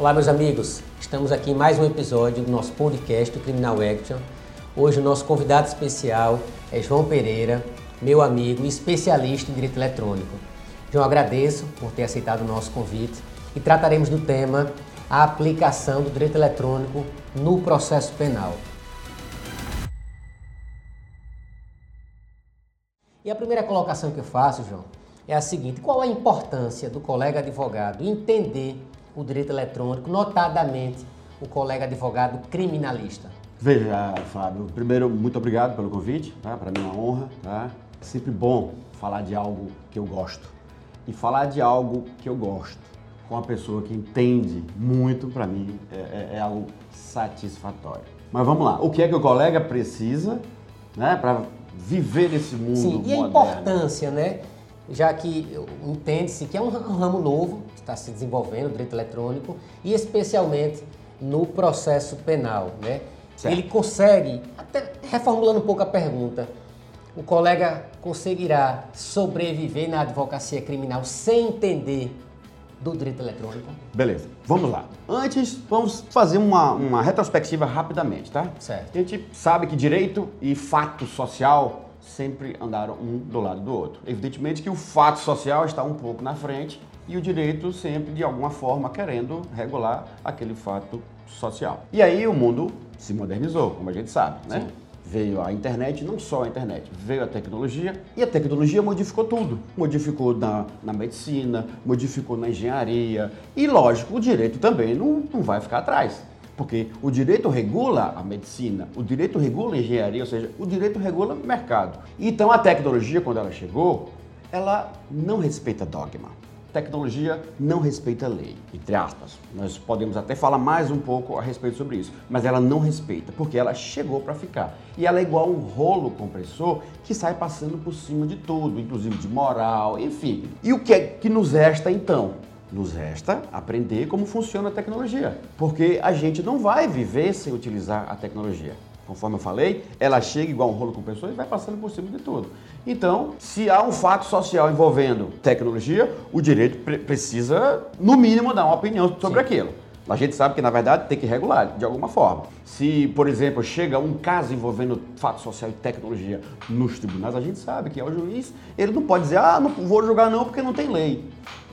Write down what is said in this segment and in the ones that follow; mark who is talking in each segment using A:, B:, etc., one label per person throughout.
A: Olá, meus amigos. Estamos aqui em mais um episódio do nosso podcast do Criminal Action. Hoje o nosso convidado especial é João Pereira, meu amigo e especialista em direito eletrônico. João, agradeço por ter aceitado o nosso convite e trataremos do tema a aplicação do direito eletrônico no processo penal. E a primeira colocação que eu faço, João, é a seguinte: qual a importância do colega advogado entender o direito eletrônico, notadamente o colega advogado criminalista?
B: Veja, Fábio, primeiro, muito obrigado pelo convite, tá? para mim é uma honra. Tá? É sempre bom falar de algo que eu gosto. E falar de algo que eu gosto com uma pessoa que entende muito, para mim, é, é, é, algo satisfatório. Mas vamos lá, o que é que o colega precisa né, para viver nesse mundo Sim,
A: e a importância, né? Já que entende-se que é um ramo novo que está se desenvolvendo, o direito eletrônico, e especialmente no processo penal, né? Certo. Ele consegue, até reformulando um pouco a pergunta, o colega conseguirá sobreviver na advocacia criminal sem entender do direito eletrônico?
B: Beleza, vamos lá. Antes, vamos fazer uma, uma retrospectiva rapidamente, tá?
A: Certo.
B: A gente sabe que direito e fato social sempre andaram um do lado do outro. Evidentemente que o fato social está um pouco na frente e o direito sempre, de alguma forma, querendo regular aquele fato social. E aí o mundo se modernizou, como a gente sabe, né? Sim veio a internet, não só a internet, veio a tecnologia e a tecnologia modificou tudo. Modificou na, na medicina, modificou na engenharia e, lógico, o direito também não, não vai ficar atrás. Porque o direito regula a medicina, o direito regula a engenharia, ou seja, o direito regula o mercado. Então a tecnologia, quando ela chegou, ela não respeita dogma tecnologia não respeita lei, entre aspas. Nós podemos até falar mais um pouco a respeito sobre isso, mas ela não respeita, porque ela chegou para ficar. E ela é igual um rolo compressor que sai passando por cima de tudo, inclusive de moral, enfim. E o que é que nos resta então? Nos resta aprender como funciona a tecnologia, porque a gente não vai viver sem utilizar a tecnologia. Conforme eu falei, ela chega igual um rolo compressor e vai passando por cima de tudo. Então, se há um fato social envolvendo tecnologia, o direito pre precisa, no mínimo, dar uma opinião sobre Sim. aquilo. A gente sabe que, na verdade, tem que regular de alguma forma. Se, por exemplo, chega um caso envolvendo fato social e tecnologia nos tribunais, a gente sabe que é o juiz, ele não pode dizer, ah, não vou julgar não porque não tem lei.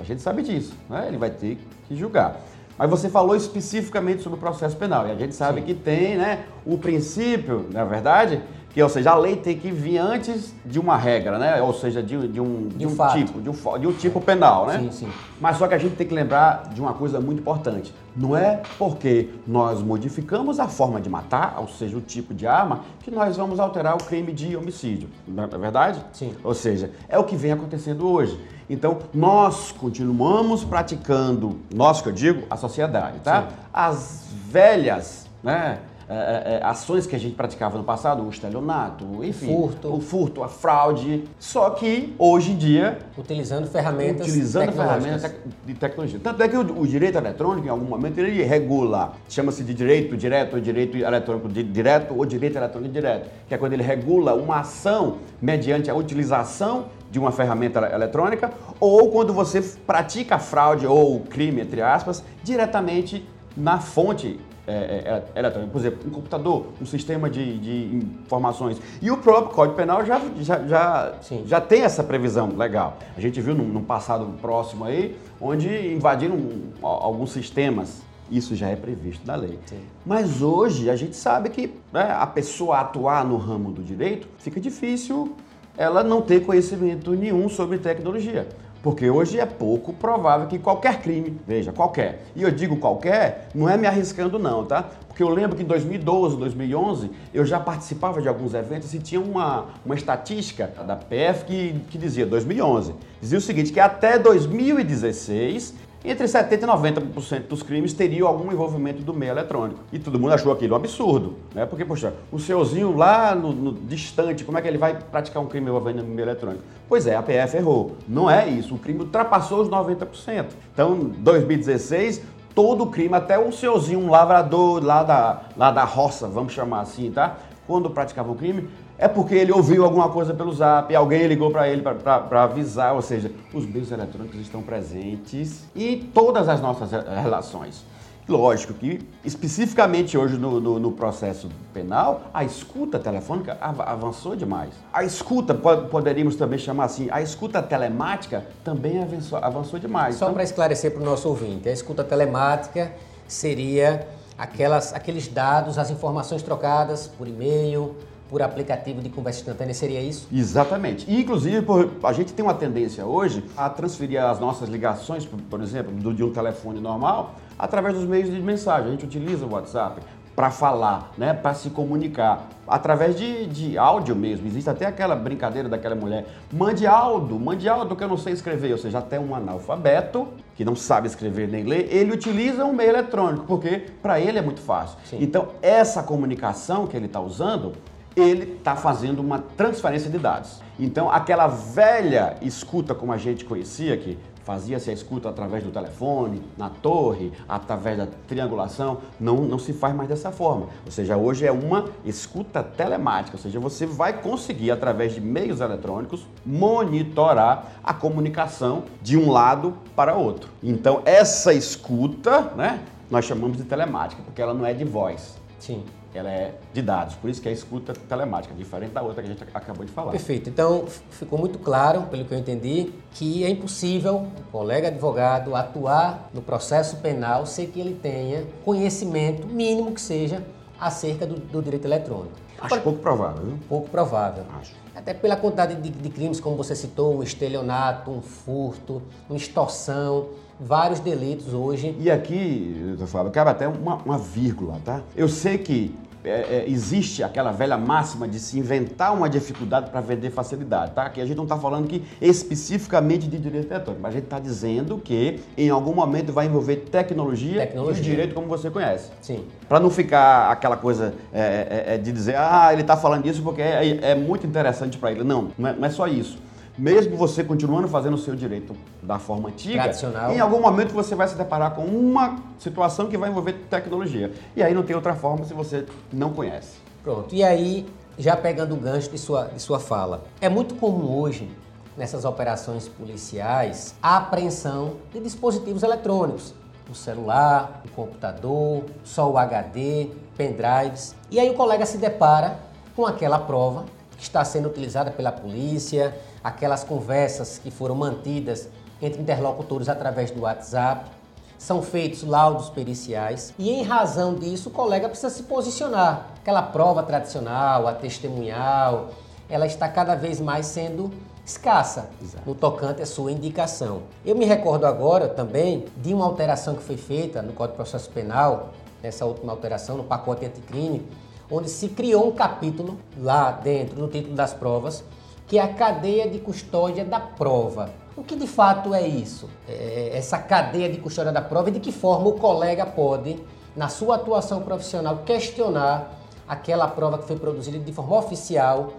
B: Gente sabe disso, né? Ele vai ter que julgar. Mas você falou especificamente sobre o processo penal. E a gente sabe Sim. que tem né, o princípio, na é verdade, que, ou seja, a lei tem que vir antes de uma regra, né? Ou seja, de, de um, de, um tipo, de um, de um tipo penal, né?
A: Sim, sim.
B: Mas só que a gente tem que lembrar de uma coisa muito importante. Não é porque nós modificamos a forma de matar, ou seja, o tipo de arma, que nós vamos alterar o crime de homicídio. Não é verdade?
A: Sim.
B: Ou seja, é o que vem acontecendo hoje. Então, nós continuamos praticando, nós que eu digo, a sociedade, tá? Sim. As velhas, né? É, é, é, ações que a gente praticava no passado, o estelionato, enfim,
A: o furto.
B: o furto, a fraude, só que hoje em dia
A: utilizando ferramentas
B: utilizando ferramentas de tecnologia. Tanto é que o, o, direito eletrônico, em algum momento, ele regula, chama-se de direito direto ou direito eletrônico direto ou direito eletrônico direto, que é quando ele regula uma ação mediante a utilização de uma ferramenta eletrônica ou quando você pratica fraude ou crime, entre aspas, diretamente na fonte é, é, é, eletrônica. Por exemplo, um computador, um sistema de, de informações. E o próprio Código Penal já, já, já, já tem essa previsão legal. A gente viu num, num passado próximo aí, onde invadiram um, alguns sistemas isso já é previsto na lei.
A: Sim.
B: Mas hoje a gente sabe que né, a pessoa atuar no ramo do direito fica difícil ela não ter conhecimento nenhum sobre tecnologia. Porque hoje é pouco provável que qualquer crime, veja, qualquer, e eu digo qualquer, não é me arriscando não, tá? Porque eu lembro que em 2012, 2011, eu já participava de alguns eventos e tinha uma, uma estatística da PF que, que dizia, 2011, dizia o seguinte, que até 2016 entre 70% e 90% dos crimes teriam algum envolvimento do meio eletrônico. E todo mundo achou aquilo um absurdo, né? Porque, poxa, o seuzinho lá no, no, distante, como é que ele vai praticar um crime envolvendo meio eletrônico? Pois é, a PF errou. Não é isso. O crime ultrapassou os 90%. Então, 2016, todo crime, até o seuzinho, um lavrador lá da, lá da roça, vamos chamar assim, tá? Quando praticava um crime, é porque ele ouviu alguma coisa pelo zap, alguém ligou para ele para avisar, ou seja, os meios eletrônicos estão presentes em todas as nossas relações. Lógico que, especificamente hoje no, no, no processo penal, a escuta telefônica avançou demais. A escuta, poderíamos também chamar assim, a escuta telemática também avançou, avançou demais.
A: Só então... para esclarecer para o nosso ouvinte, a escuta telemática seria aquelas, aqueles dados, as informações trocadas por e-mail, por aplicativo de conversa instantânea, seria isso?
B: Exatamente. E, inclusive, a gente tem uma tendência hoje a transferir as nossas ligações, por exemplo, de um telefone normal, através dos meios de mensagem. A gente utiliza o WhatsApp para falar, né, para se comunicar, através de, de áudio mesmo. Existe até aquela brincadeira daquela mulher, mande áudio, mande áudio que eu não sei escrever. Ou seja, até um analfabeto que não sabe escrever nem ler, ele utiliza um meio eletrônico, porque para ele é muito fácil. Sim. Então, essa comunicação que ele está usando ele está fazendo uma transferência de dados. Então, aquela velha escuta como a gente conhecia, que fazia-se a escuta através do telefone, na torre, através da triangulação, não, não se faz mais dessa forma. Ou seja, hoje é uma escuta telemática, ou seja, você vai conseguir, através de meios eletrônicos, monitorar a comunicação de um lado para outro. Então, essa escuta, né, nós chamamos de telemática, porque ela não é de voz.
A: Sim
B: ela é de dados, por isso que é escuta telemática, diferente da outra que a gente acabou de falar.
A: Perfeito. Então, ficou muito claro, pelo que eu entendi, que é impossível o colega advogado atuar no processo penal sem que ele tenha conhecimento mínimo que seja acerca do, do direito eletrônico.
B: Acho pouco provável, viu?
A: Pouco provável.
B: Acho.
A: Até pela quantidade de, de crimes, como você citou, um estelionato, um furto, uma extorsão, vários delitos hoje.
B: E aqui, doutor Fábio, cabe até uma, uma vírgula, tá? Eu sei que é, é, existe aquela velha máxima de se inventar uma dificuldade para vender facilidade, tá? Aqui a gente não está falando que especificamente de direito eletrônico, mas a gente está dizendo que em algum momento vai envolver tecnologia, tecnologia. e direito como você conhece.
A: Sim.
B: Para não ficar aquela coisa é, é, é de dizer, ah, ele está falando isso porque é, é muito interessante para ele. Não, não é, não é só isso mesmo você continuando fazendo o seu direito da forma antiga,
A: Tradicional.
B: em algum momento você vai se deparar com uma situação que vai envolver tecnologia. E aí não tem outra forma se você não conhece.
A: Pronto. E aí, já pegando o gancho de sua, de sua fala, é muito comum hoje, nessas operações policiais, a apreensão de dispositivos eletrônicos. O celular, o computador, só o HD, pendrives. E aí o colega se depara com aquela prova que está sendo utilizada pela polícia, aquelas conversas que foram mantidas entre interlocutores através do WhatsApp, são feitos laudos periciais e, em razão disso, o colega precisa se posicionar. Aquela prova tradicional, a testemunhal, ela está cada vez mais sendo escassa Exato. no tocante à sua indicação. Eu me recordo agora também de uma alteração que foi feita no Código de Processo Penal, nessa última alteração, no pacote anticrime, onde se criou um capítulo lá dentro, no título das provas, que é a cadeia de custódia da prova. O que de fato é isso? É essa cadeia de custódia da prova e de que forma o colega pode, na sua atuação profissional, questionar aquela prova que foi produzida de forma oficial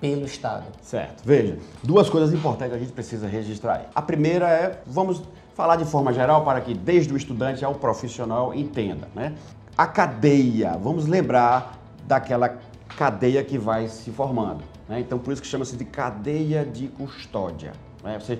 A: pelo Estado.
B: Certo. Veja, duas coisas importantes que a gente precisa registrar aí. A primeira é, vamos falar de forma geral para que desde o estudante ao profissional entenda, né? A cadeia, vamos lembrar daquela cadeia que vai se formando. Né? Então, por isso que chama-se de cadeia de custódia. Né? Você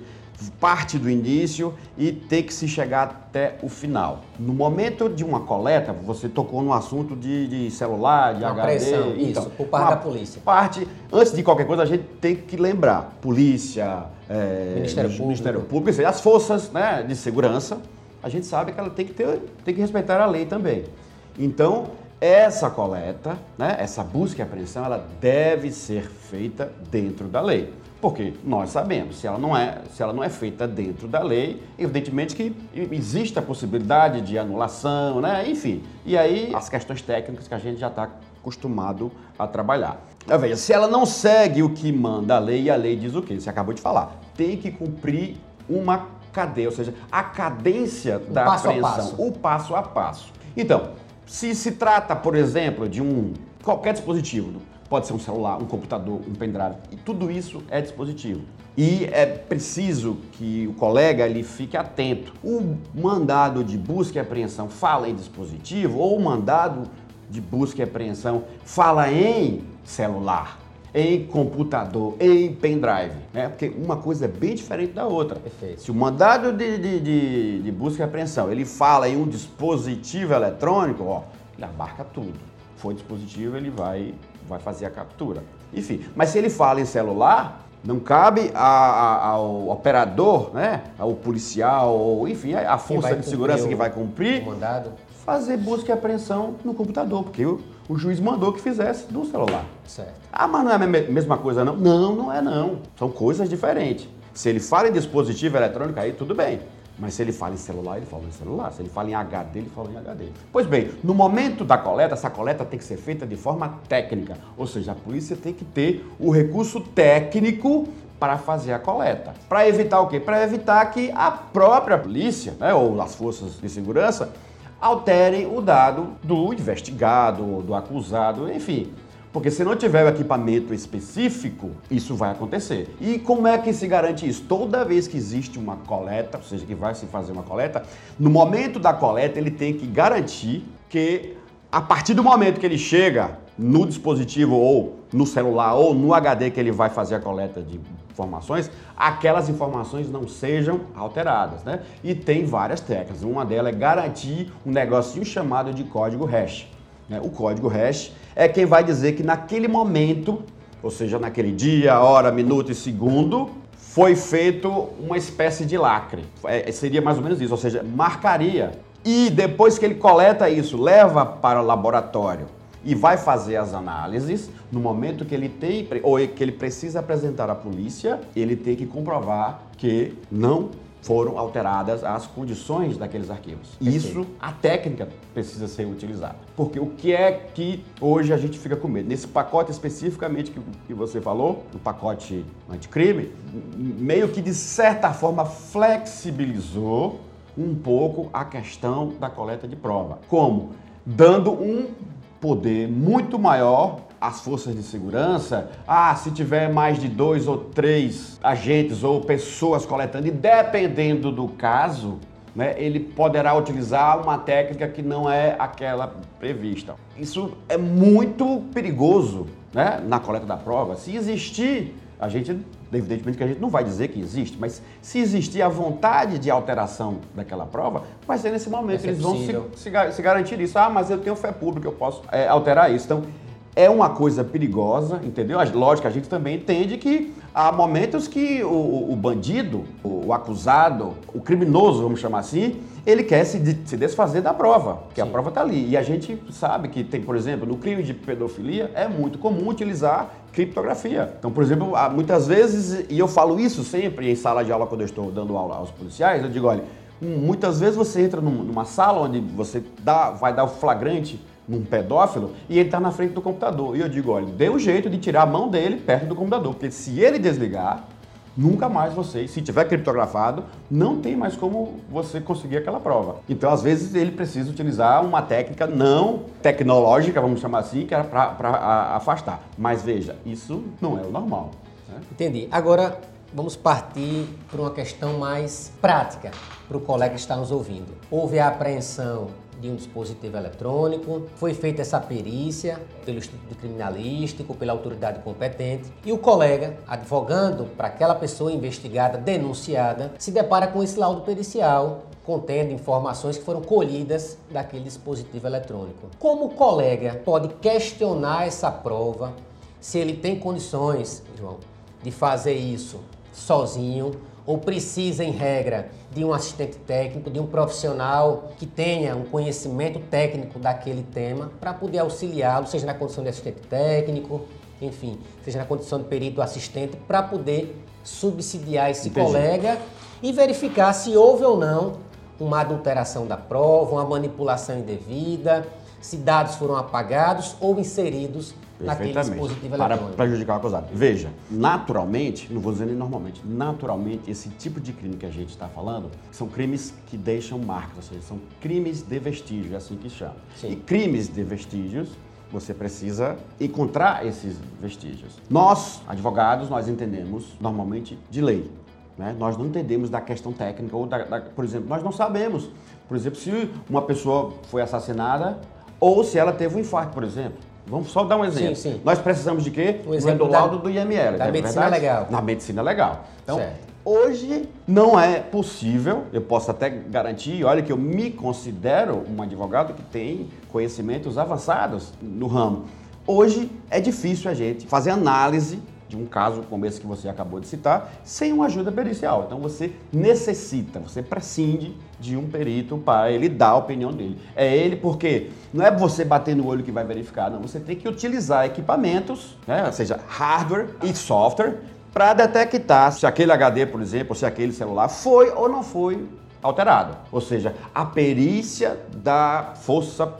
B: parte do início e tem que se chegar até o final. No momento de uma coleta, você tocou no assunto de, de celular, de
A: uma
B: HD.
A: Pressão, então, isso, por parte da polícia.
B: Parte, antes de qualquer coisa, a gente tem que lembrar, polícia,
A: é, Ministério,
B: Ministério Público, Público as forças né, de segurança, a gente sabe que ela tem que, ter, tem que respeitar a lei também. Então, essa coleta, né, essa busca e apreensão, ela deve ser feita dentro da lei. Porque nós sabemos, se ela não é, se ela não é feita dentro da lei, evidentemente que existe a possibilidade de anulação, né? enfim. E aí as questões técnicas que a gente já está acostumado a trabalhar. Então, veja, se ela não segue o que manda a lei, e a lei diz o quê? Você acabou de falar. Tem que cumprir uma cadeia, ou seja, a cadência o da
A: passo
B: apreensão, o passo a passo. Então, se se trata, por exemplo, de um qualquer dispositivo, pode ser um celular, um computador, um pendrive, e tudo isso é dispositivo. E é preciso que o colega ele fique atento. O mandado de busca e apreensão fala em dispositivo ou o mandado de busca e apreensão fala em celular. Em computador, em pendrive, né? Porque uma coisa é bem diferente da outra.
A: Perfeito.
B: Se o mandado de, de, de, de busca e apreensão ele fala em um dispositivo eletrônico, ó, ele abarca tudo. Foi dispositivo, ele vai, vai fazer a captura. Enfim, mas se ele fala em celular, não cabe a, a, ao operador, né, ao policial, ou enfim, a, força de segurança que vai cumprir,
A: o mandado.
B: fazer busca e apreensão no computador, porque o, o juiz mandou que fizesse no celular.
A: Certo.
B: Ah, mas não é a mesma coisa não? Não, não é não. São coisas diferentes. Se ele fala em dispositivo eletrônico, aí tudo bem. Mas se ele fala em celular, ele fala em celular. Se ele fala em HD, ele fala em HD. Pois bem, no momento da coleta, essa coleta tem que ser feita de forma técnica. Ou seja, a polícia tem que ter o recurso técnico para fazer a coleta. Para evitar o quê? Para evitar que a própria polícia, né, ou as forças de segurança, alterem o dado do investigado, do acusado, enfim. Porque se não tiver o equipamento específico, isso vai acontecer. E como é que se garante isso? Toda vez que existe uma coleta, ou seja, que vai se fazer uma coleta, no momento da coleta ele tem que garantir que a partir do momento que ele chega no dispositivo ou no celular ou no HD que ele vai fazer a coleta de informações, aquelas informações não sejam alteradas, né? E tem várias técnicas. Uma delas é garantir um negocinho chamado de código hash. Né? O código hash é quem vai dizer que naquele momento, ou seja, naquele dia, hora, minuto e segundo, foi feito uma espécie de lacre. É, seria mais ou menos isso, ou seja, marcaria. E depois que ele coleta isso, leva para o laboratório e vai fazer as análises, no momento que ele tem ou que ele precisa apresentar à polícia, ele tem que comprovar que não foram alteradas as condições daqueles arquivos. Perfeito. Isso, a técnica precisa ser utilizada. Porque o que é que hoje a gente fica com medo? Nesse pacote especificamente que, que você falou, o pacote anticrime, meio que de certa forma flexibilizou um pouco a questão da coleta de prova. Como? Dando um poder muito maior as forças de segurança, ah, se tiver mais de dois ou três agentes ou pessoas coletando, e dependendo do caso, né, ele poderá utilizar uma técnica que não é aquela prevista. Isso é muito perigoso né, na coleta da prova. Se existir, a gente, evidentemente que a gente não vai dizer que existe, mas se existir a vontade de alteração daquela prova, vai ser nesse momento. Eles vão se, se, se, garantir isso. Ah, mas eu tenho fé pública, eu posso é, alterar isso. Então, é uma coisa perigosa, entendeu? Lógico, a gente também entende que há momentos que o, o bandido, o, o, acusado, o criminoso, vamos chamar assim, ele quer se, se desfazer da prova, que a prova está ali. E a gente sabe que tem, por exemplo, no crime de pedofilia, é muito comum utilizar criptografia. Então, por exemplo, muitas vezes, e eu falo isso sempre em sala de aula quando eu estou dando aula aos policiais, eu digo, olha, muitas vezes você entra numa sala onde você dá, vai dar o flagrante num pedófilo e ele está na frente do computador. E eu digo, olha, dê um jeito de tirar a mão dele perto do computador, porque se ele desligar, nunca mais você, se tiver criptografado, não tem mais como você conseguir aquela prova. Então, às vezes, ele precisa utilizar uma técnica não tecnológica, vamos chamar assim, que era para afastar. Mas veja, isso não é o normal.
A: Né? Entendi. Agora, vamos partir para uma questão mais prática para o colega que está nos ouvindo. Houve a apreensão de um dispositivo eletrônico. Foi feita essa perícia pelo Instituto Criminalístico, pela autoridade competente, e o colega, advogando para aquela pessoa investigada, denunciada, se depara com esse laudo pericial contendo informações que foram colhidas daquele dispositivo eletrônico. Como o colega pode questionar essa prova se ele tem condições, João, de fazer isso sozinho ou precisa, em regra, de um assistente técnico, de um profissional que tenha um conhecimento técnico daquele tema para poder auxiliá-lo, seja na condição de assistente técnico, enfim, seja na condição de perito assistente, para poder subsidiar esse Entendi. colega e verificar se houve ou não uma adulteração da prova, uma manipulação indevida, se dados foram apagados ou inseridos naquele dispositivo
B: para prejudicar o acusado. Veja, naturalmente, não vou dizer nem normalmente, naturalmente, esse tipo de crime que a gente está falando são crimes que deixam marcas, ou seja, são crimes de vestígio, é assim que chama. Sim. E crimes de vestígios você precisa encontrar esses vestígios. Nós, advogados, nós entendemos normalmente de lei. Né? Nós não entendemos da questão técnica ou, da, da, por exemplo, nós não sabemos, por exemplo, se uma pessoa foi assassinada ou se ela teve um infarto, por exemplo. Vamos só dar um exemplo.
A: Sim, sim.
B: Nós precisamos de quê?
A: Um exemplo
B: do laudo do IML.
A: da
B: é
A: medicina
B: verdade?
A: legal.
B: Na medicina legal. Então,
A: Certo.
B: hoje não é possível, eu posso até garantir, olha que eu me considero um advogado que tem conhecimentos avançados no ramo. Hoje é difícil a gente fazer análise de um caso como esse que você acabou de citar, sem uma ajuda pericial. Então você necessita, você prescinde de um perito para ele dar a opinião dele. É ele porque não é você bater no olho que vai verificar, não. Você tem que utilizar equipamentos, né, ou seja, hardware e software, para detectar se aquele HD, por exemplo, se aquele celular foi ou não foi alterado. Ou seja, a perícia da força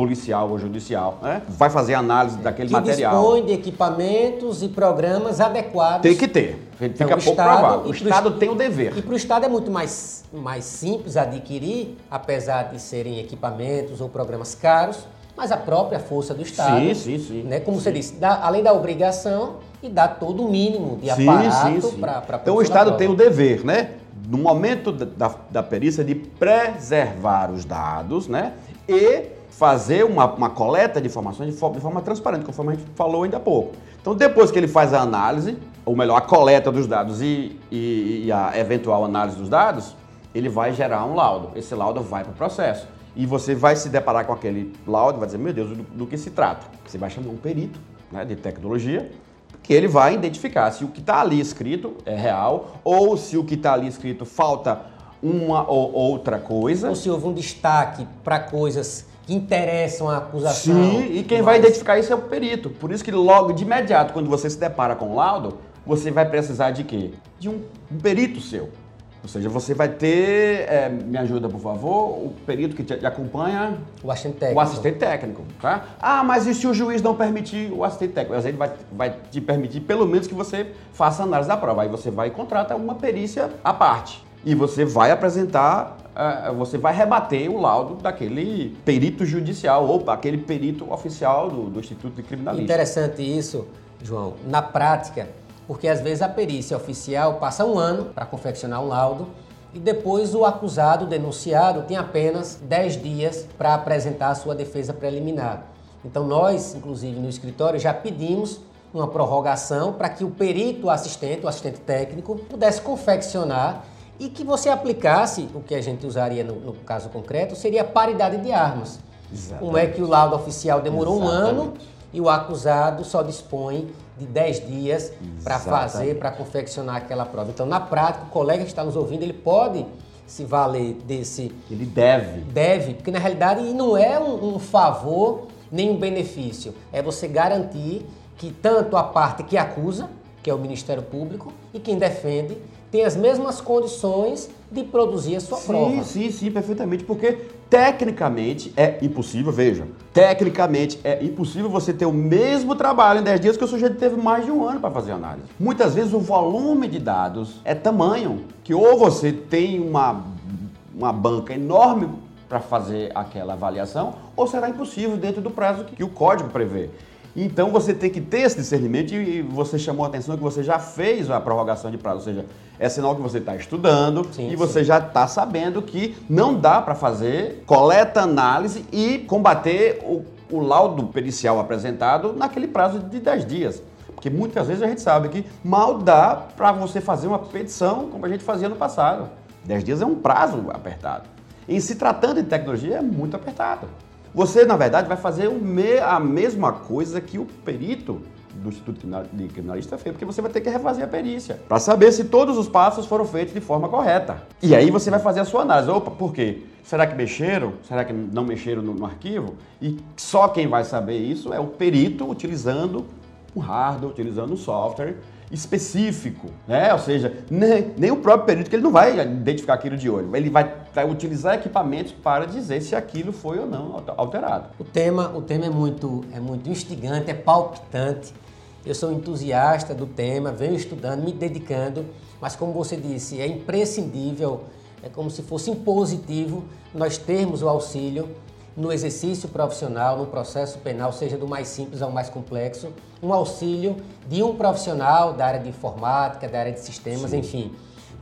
B: policial ou judicial né, vai fazer análise daquele
A: que
B: material.
A: dispõe de equipamentos e programas adequados.
B: Tem que ter. Fica
A: Então,
B: pouco
A: Estado-
B: provável. O Estado
A: Est-
B: tem o dever.
A: E para o Estado é muito mais, mais simples adquirir, apesar de serem equipamentos ou programas caros, mas a própria força do Estado.
B: Sim, sim, sim.
A: Né, como você disse, dá- além da obrigação e dá todo o mínimo de
B: Sim,
A: aparato
B: sim, sim.
A: para
B: Então o Estado tem o dever, né? No momento da, da, da perícia de preservar os dados, né? E fazer uma, uma coleta de informações de forma, de forma transparente, conforme a gente falou ainda há pouco. Então depois que ele faz a análise, ou melhor, a coleta dos dados e, e, e a eventual análise dos dados, ele vai gerar um laudo. Esse laudo vai para o processo. E você vai se deparar com aquele laudo e vai dizer, meu Deus, do, do que se trata? Você vai chamar um perito né, de tecnologia que ele vai identificar se o que está ali escrito é real ou se o que está ali escrito falta uma ou outra coisa.
A: Ou se houve um destaque para coisas que interessam a acusação.
B: Sim, e quem vai identificar isso é o perito. Por isso que logo de imediato, quando você se depara com o laudo, você vai precisar de quê? De um, um perito seu. Ou seja, você vai ter, é, me ajuda por favor, o perito que te acompanha,
A: O assistente técnico.
B: o assistente técnico, tá? Ah, mas e se o juiz não permitir o assistente técnico? Mas ele vai, vai te permitir pelo menos que você faça análise da prova. Aí você vai e contrata uma perícia à parte. E você vai apresentar, você vai rebater o laudo daquele perito judicial ou aquele perito oficial do, do Instituto de Criminalística.
A: Interessante isso, João, na prática, porque às vezes a perícia oficial passa um ano para confeccionar um laudo e depois o acusado, o denunciado, tem apenas 10 dias para apresentar a sua defesa preliminar. Então nós, inclusive no escritório, já pedimos uma prorrogação para que o perito assistente, o assistente técnico, pudesse confeccionar e que você aplicasse, o que a gente usaria no, no caso concreto, seria a paridade de armas. Como é que o laudo oficial demorou um ano
B: Exatamente.
A: e o acusado só dispõe de 10 dias para
B: Exatamente.
A: fazer, para confeccionar aquela prova. Então, na prática, o colega que está nos ouvindo, ele pode se valer desse
B: Ele deve.
A: deve, porque na realidade não é um, um favor nem um benefício, é você garantir que tanto a parte que acusa, que é o Ministério Público, e quem defende tem as mesmas condições de produzir a sua
B: Sim,
A: prova.
B: sim, sim, perfeitamente, porque tecnicamente é impossível, veja, tecnicamente é impossível você ter o mesmo trabalho em 10 dias que o sujeito teve mais de um ano para fazer análise. Muitas vezes o volume de dados é tamanho que ou você tem uma, uma banca enorme para fazer aquela avaliação, ou será impossível dentro do prazo que, que o código prevê. Então você tem que ter esse discernimento e você chamou a atenção que você já fez a prorrogação de prazo, ou seja, é sinal que você está estudando
A: Sim,
B: e você já está sabendo que não dá para fazer coleta, análise e combater o, o laudo pericial apresentado naquele prazo de 10 dias. Porque muitas vezes a gente sabe que mal dá para você fazer uma petição como a gente fazia no passado. 10 dias é um prazo apertado. Em se tratando de tecnologia, é muito apertado. Você, na verdade, vai fazer a mesma coisa que o perito do Instituto de Criminalista fez, porque você vai ter que refazer a perícia para saber se todos os passos foram feitos de forma correta. E aí você vai fazer a sua análise. Opa, por quê? Será que mexeram? Será que não mexeram no, no arquivo? E só quem vai saber isso é o perito utilizando um hardware, utilizando um software específico, né? Ou seja, nem, nem o próprio perito, que ele não vai identificar aquilo de olho, ele vai, vai utilizar equipamentos para dizer se aquilo foi ou não alterado.
A: O tema, o tema é muito, é muito instigante, é palpitante. Eu sou entusiasta do tema, venho estudando, me dedicando, mas como você disse, é imprescindível, é como se fosse impositivo nós termos o auxílio no exercício profissional, no processo penal, seja do mais simples ao mais complexo, um auxílio de um profissional da área de informática, da área de sistemas, enfim,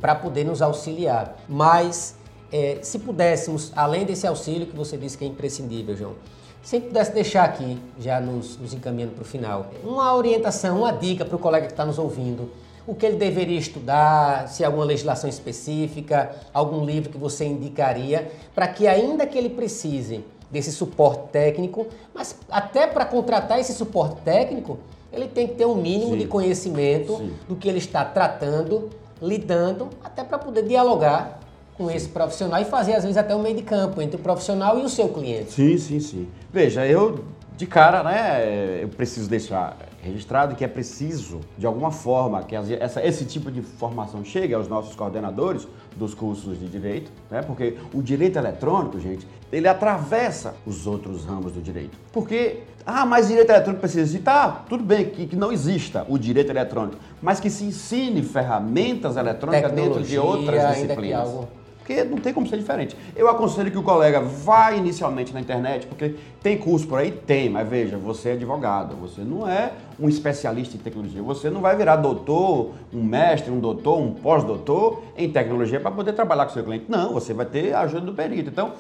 A: para poder nos auxiliar. Mas eh, se pudéssemos, além desse auxílio que você disse que é imprescindível, João, Se pudesse deixar aqui, já nos, nos encaminhando para o final, uma orientação, uma dica para o colega que está nos ouvindo, o que ele deveria estudar, se alguma legislação específica, algum livro que você indicaria, para que ainda que ele precise desse suporte técnico, mas até para contratar esse suporte técnico, ele tem que ter um mínimo Sim. de conhecimento Sim. do que ele está tratando, lidando, até para poder dialogar com esse profissional e fazer, às vezes, até um meio de campo entre o profissional e o seu cliente.
B: Sim, sim, sim. Veja, eu, de cara, né, eu preciso deixar registrado que é preciso, de alguma forma, que essa, esse tipo de formação chegue aos nossos coordenadores dos cursos de direito, né? porque o direito eletrônico, gente, ele atravessa os outros ramos do direito. Porque, ah, mas direito eletrônico precisa existir. Tá, tudo bem que, que não exista o direito eletrônico, mas que se ensine ferramentas eletrônicas dentro de outras disciplinas. Porque não tem como ser diferente. Eu aconselho que o colega vá inicialmente na internet, porque tem curso por aí? Tem, mas veja, você é advogado, você não é um especialista em tecnologia. Você não vai virar doutor, um mestre, um doutor, um pós-doutor em tecnologia para poder trabalhar com seu cliente. Não, você vai ter a ajuda do perito. Então,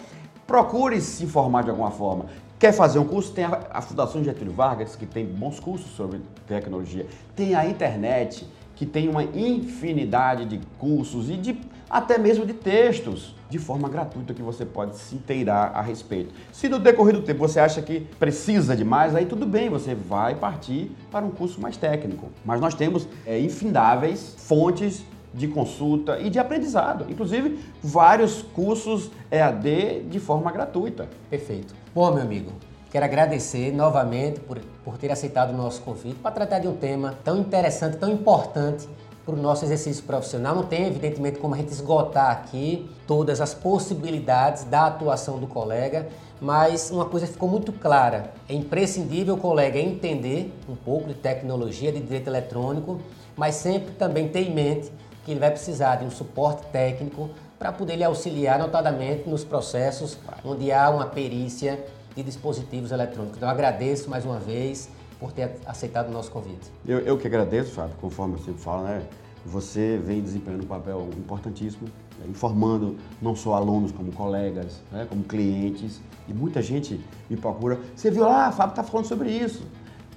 B: procure se informar de alguma forma. Quer fazer um curso? Tem a Fundação Getúlio Vargas, que tem bons cursos sobre tecnologia. Tem a internet, que tem uma infinidade de cursos e de até mesmo de textos de forma gratuita que você pode se inteirar a respeito. Se no decorrer do tempo você acha que precisa de mais, aí tudo bem, você vai partir para um curso mais técnico. Mas nós temos é, infindáveis fontes de consulta e de aprendizado, inclusive vários cursos EAD de forma gratuita.
A: Perfeito. Bom, meu amigo, Quero agradecer novamente por, por ter aceitado o nosso convite para tratar de um tema tão interessante, tão importante para o nosso exercício profissional. Não tem, evidentemente, como a gente esgotar aqui todas as possibilidades da atuação do colega, mas uma coisa ficou muito clara: é imprescindível o colega entender um pouco de tecnologia, de direito eletrônico, mas sempre também ter em mente que ele vai precisar de um suporte técnico para poder lhe auxiliar, notadamente nos processos onde há uma perícia de dispositivos eletrônicos. Então, agradeço mais uma vez por ter aceitado o nosso convite.
B: Eu, eu que agradeço, Fábio, conforme eu sempre falo, né? Você vem desempenhando um papel importantíssimo, né? informando não só alunos, como colegas, né? como clientes. E muita gente me procura. Você viu lá, ah, Fábio está falando sobre isso.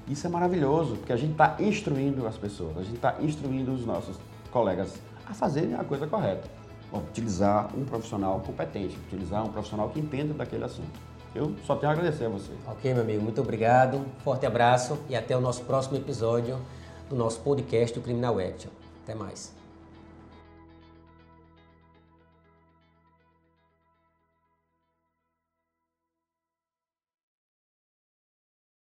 B: Isso é maravilhoso, porque a gente está instruindo as pessoas, a gente está instruindo os nossos colegas a fazerem a coisa correta. Utilizar um profissional competente, utilizar um profissional que entenda daquele assunto. Eu só tenho a agradecer a você.
A: Ok, meu amigo, muito obrigado. Forte abraço e até o nosso próximo episódio do nosso podcast do Criminal Action. Até mais.